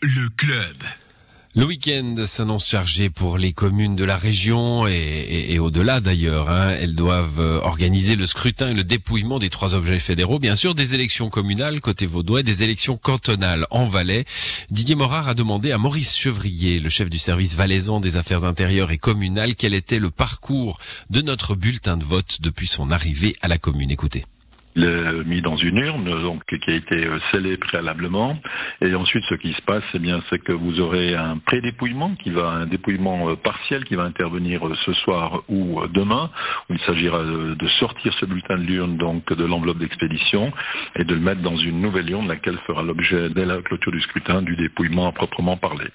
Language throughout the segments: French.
Le club. Le week-end s'annonce chargé pour les communes de la région et, au-delà d'ailleurs. Hein. Elles doivent euh, organiser le scrutin et le dépouillement des trois objets fédéraux, bien sûr, des élections communales côté vaudois des élections cantonales en Valais. Didier Morard a demandé à Maurice Chevrier, le chef du service valaisan des affaires intérieures et communales, quel était le parcours de notre bulletin de vote depuis son arrivée à la commune. Écoutez le, mis dans une urne, donc qui a été euh, scellé préalablement. Et ensuite, ce qui se passe, eh bien, c'est que vous aurez un pré-dépouillement qui va, un dépouillement euh, partiel qui va intervenir euh, ce soir ou demain, où il s'agira de sortir ce bulletin de l'urne, donc de l'enveloppe d'expédition, et de le mettre dans une nouvelle urne, laquelle fera l'objet dès la clôture du scrutin du dépouillement à proprement parler.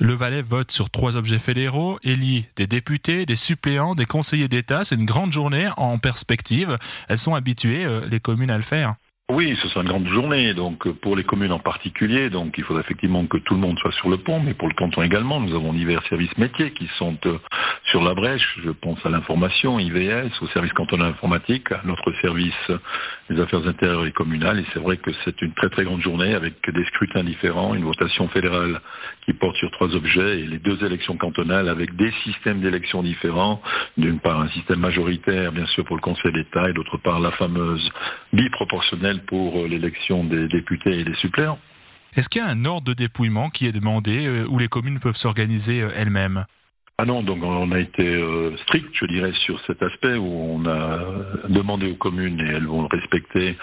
Le Valais vote sur trois objets fédéraux, élit des députés, des suppléants, des conseillers d'État. C'est une grande journée en perspective. Elles sont habituées, euh, les communes, à le faire. Oui, ce sera une grande journée, donc pour les communes en particulier, donc il faudra effectivement que tout le monde soit sur le pont, mais pour le canton également, nous avons divers services métiers qui sont euh, sur la brèche. Je pense à l'information, IVS, au service cantonal informatique, à notre service des affaires intérieures et communales. Et c'est vrai que c'est une très très grande journée avec des scrutins différents, une votation fédérale qui porte sur trois objets et les deux élections cantonales avec des systèmes d'élections différents. D'une part un système majoritaire, bien sûr, pour le Conseil d'État et d'autre part la fameuse biproportionnelle pour euh, l'élection des députés et des suppléants. Est-ce qu'il y a un ordre de dépouillement qui est demandé euh, où les communes peuvent s'organiser euh, elles-mêmes? Ah non, donc on a été euh, strict, je dirais, sur cet aspect où on a demandé aux communes et elles vont respecter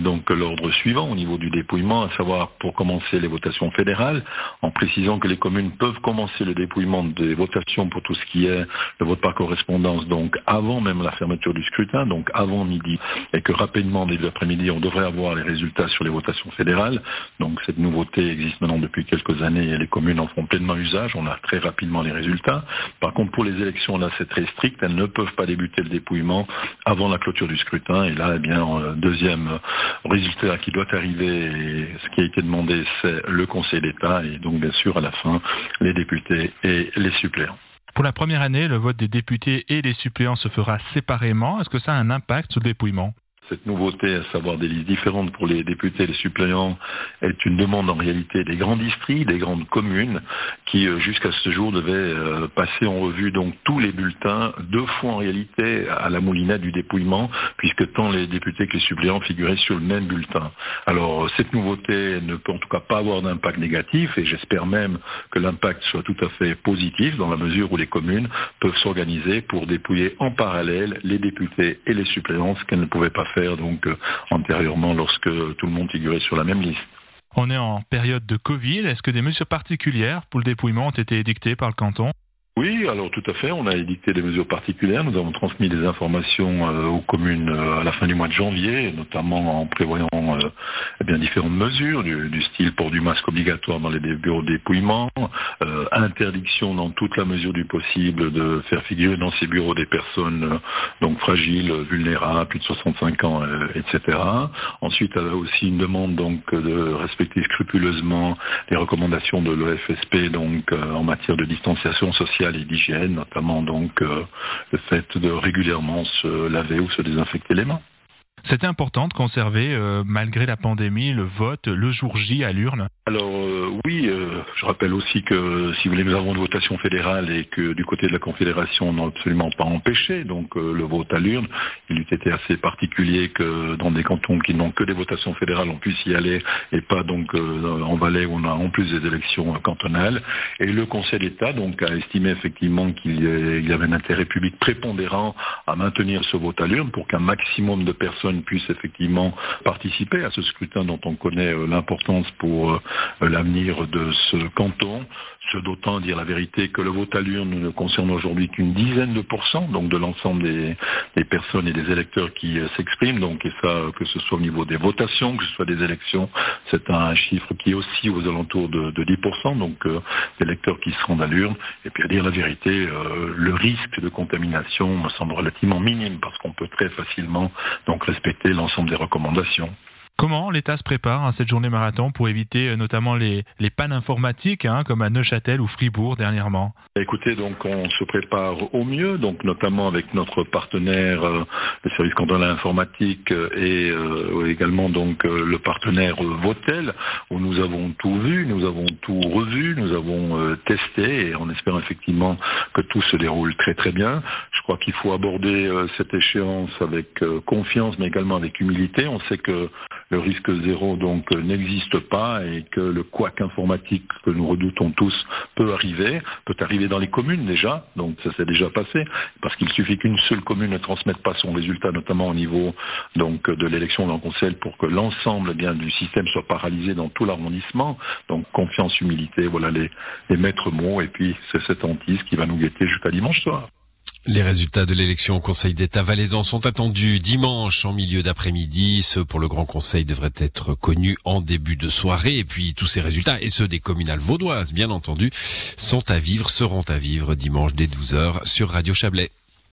donc l'ordre suivant au niveau du dépouillement, à savoir pour commencer les votations fédérales, en précisant que les communes peuvent commencer le dépouillement des votations pour tout ce qui est le vote par correspondance, donc avant même la fermeture du scrutin, donc avant midi, et que rapidement début d'après-midi, on devrait avoir les résultats sur les votations fédérales. Donc cette nouveauté existe maintenant depuis quelques années et les communes en font pleinement usage. On a très rapidement les résultats par contre, pour les élections, là, c'est très strict. Elles ne peuvent pas débuter le dépouillement avant la clôture du scrutin. Et là, eh bien, euh, deuxième résultat qui doit arriver, et ce qui a été demandé, c'est le Conseil d'État et donc, bien sûr, à la fin, les députés et les suppléants. Pour la première année, le vote des députés et des suppléants se fera séparément. Est-ce que ça a un impact sur le dépouillement? Cette nouveauté, à savoir des listes différentes pour les députés et les suppléants, est une demande en réalité des grands districts, des grandes communes, qui euh, jusqu'à ce jour devaient euh, passer en revue donc tous les bulletins deux fois en réalité à la moulinette du dépouillement, puisque tant les députés que les suppléants figuraient sur le même bulletin. Alors cette nouveauté ne peut en tout cas pas avoir d'impact négatif, et j'espère même que l'impact soit tout à fait positif dans la mesure où les communes peuvent s'organiser pour dépouiller en parallèle les députés et les suppléants, ce qu'elles ne pouvaient pas faire donc euh, antérieurement lorsque tout le monde figurait sur la même liste. On est en période de Covid. Est-ce que des mesures particulières pour le dépouillement ont été édictées par le canton? Oui, alors tout à fait. On a édicté des mesures particulières. Nous avons transmis des informations euh, aux communes euh, à la fin du mois de janvier, notamment en prévoyant euh, eh bien différentes mesures du, du, style port du masque obligatoire dans les bureaux de dépouillement, interdiction dans toute la mesure du possible de faire figurer dans ces bureaux des personnes donc fragiles, vulnérables, plus de 65 ans, etc. Ensuite, elle a aussi une demande donc de respecter scrupuleusement les recommandations de l'OFSP donc en matière de distanciation sociale et d'hygiène, notamment donc euh, le fait de régulièrement se laver ou se désinfecter les mains. C'était important de conserver, euh, malgré la pandémie, le vote le jour J à l'urne Alors euh, oui, euh, je rappelle aussi que si vous voulez, nous avons une votation fédérale et que du côté de la Confédération, on n'a absolument pas empêché donc le vote à l'urne. Il eût été assez particulier que dans des cantons qui n'ont que des votations fédérales, on puisse y aller et pas donc en Valais où on a en plus des élections cantonales. Et le Conseil d'État donc a estimé effectivement qu'il y avait un intérêt public prépondérant à maintenir ce vote à l'urne pour qu'un maximum de personnes puissent effectivement participer à ce scrutin dont on connaît euh, l'importance pour euh, de ce canton ce d'autant dire la vérité que le vote à l'urne ne concerne aujourd'hui qu'une dizaine de pourcents donc de l'ensemble des, personnes et des électeurs qui euh, s'expriment. Donc, et ça, que ce soit au niveau des votations, que ce soit des élections, c'est un chiffre qui est aussi aux alentours de, 10%, donc euh, d'électeurs qui se rendent à l'urne. Et puis, à dire la vérité, euh, le risque de contamination me semble relativement minime parce qu'on peut très facilement donc respecter l'ensemble des recommandations. Comment l'État se prépare à cette journée marathon pour éviter euh, notamment les, les pannes informatiques, hein, comme à Neuchâtel ou Fribourg dernièrement? Écoutez, donc on se prépare au mieux, donc notamment avec notre partenaire, euh, le service cantonal informatique, euh, et également donc le partenaire Votel, où nous avons tout vu, nous avons tout revu, nous avons testé, et on espère effectivement que tout se déroule très très bien. Je crois qu'il faut aborder cette échéance avec confiance, mais également avec humilité. On sait que le risque zéro donc euh, n'existe pas et que le couac informatique que nous redoutons tous peut arriver, peut arriver dans les communes déjà, donc ça s'est déjà passé, parce qu'il suffit qu'une seule commune ne transmette pas son résultat, notamment au niveau donc de l'élection d'un conseil, pour que l'ensemble eh bien du système soit paralysé dans tout l'arrondissement. Donc confiance, humilité, voilà les, les maîtres mots, et puis c'est cette hantise qui va nous guetter jusqu'à dimanche soir. Les résultats de l'élection au Conseil d'État valaisan sont attendus dimanche en milieu d'après-midi. Ceux pour le Grand Conseil devraient être connus en début de soirée. Et puis tous ces résultats, et ceux des communales vaudoises, bien entendu, sont à vivre, seront à vivre dimanche dès 12h sur Radio Chablais.